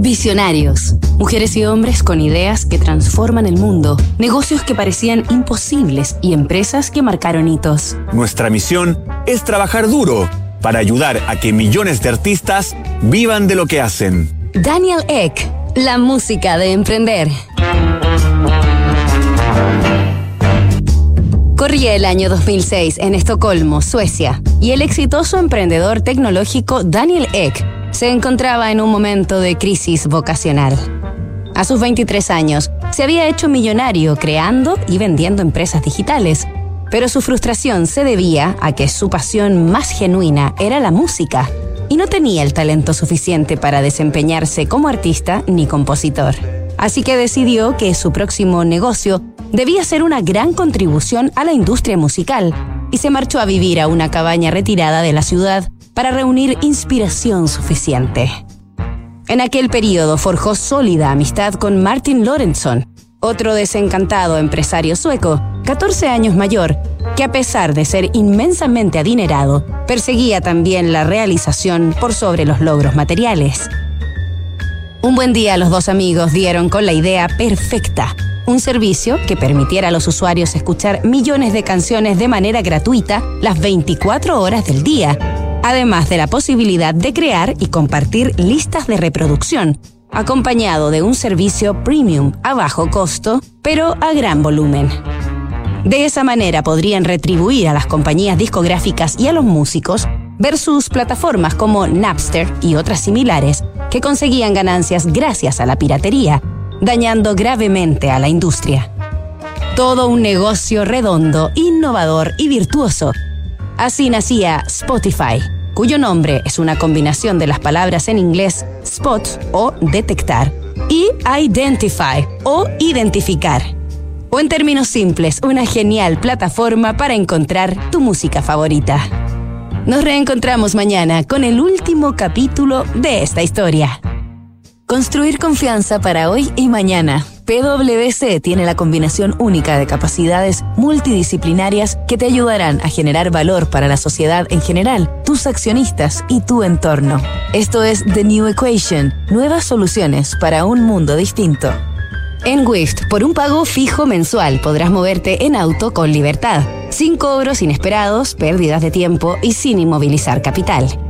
Visionarios. Mujeres y hombres con ideas que transforman el mundo, negocios que parecían imposibles y empresas que marcaron hitos. Nuestra misión es trabajar duro para ayudar a que millones de artistas vivan de lo que hacen. Daniel Eck, la música de emprender. Corría el año 2006 en Estocolmo, Suecia, y el exitoso emprendedor tecnológico Daniel Eck se encontraba en un momento de crisis vocacional. A sus 23 años, se había hecho millonario creando y vendiendo empresas digitales, pero su frustración se debía a que su pasión más genuina era la música y no tenía el talento suficiente para desempeñarse como artista ni compositor. Así que decidió que su próximo negocio debía ser una gran contribución a la industria musical y se marchó a vivir a una cabaña retirada de la ciudad para reunir inspiración suficiente. En aquel periodo forjó sólida amistad con Martin Lorentzon, otro desencantado empresario sueco, 14 años mayor, que a pesar de ser inmensamente adinerado, perseguía también la realización por sobre los logros materiales. Un buen día los dos amigos dieron con la idea perfecta, un servicio que permitiera a los usuarios escuchar millones de canciones de manera gratuita las 24 horas del día, además de la posibilidad de crear y compartir listas de reproducción, acompañado de un servicio premium a bajo costo, pero a gran volumen. De esa manera podrían retribuir a las compañías discográficas y a los músicos versus plataformas como Napster y otras similares que conseguían ganancias gracias a la piratería, dañando gravemente a la industria. Todo un negocio redondo, innovador y virtuoso. Así nacía Spotify, cuyo nombre es una combinación de las palabras en inglés spot o detectar y identify o identificar. O en términos simples, una genial plataforma para encontrar tu música favorita. Nos reencontramos mañana con el último capítulo de esta historia. Construir confianza para hoy y mañana. PwC tiene la combinación única de capacidades multidisciplinarias que te ayudarán a generar valor para la sociedad en general, tus accionistas y tu entorno. Esto es The New Equation, nuevas soluciones para un mundo distinto. En Wift, por un pago fijo mensual podrás moverte en auto con libertad, sin cobros inesperados, pérdidas de tiempo y sin inmovilizar capital.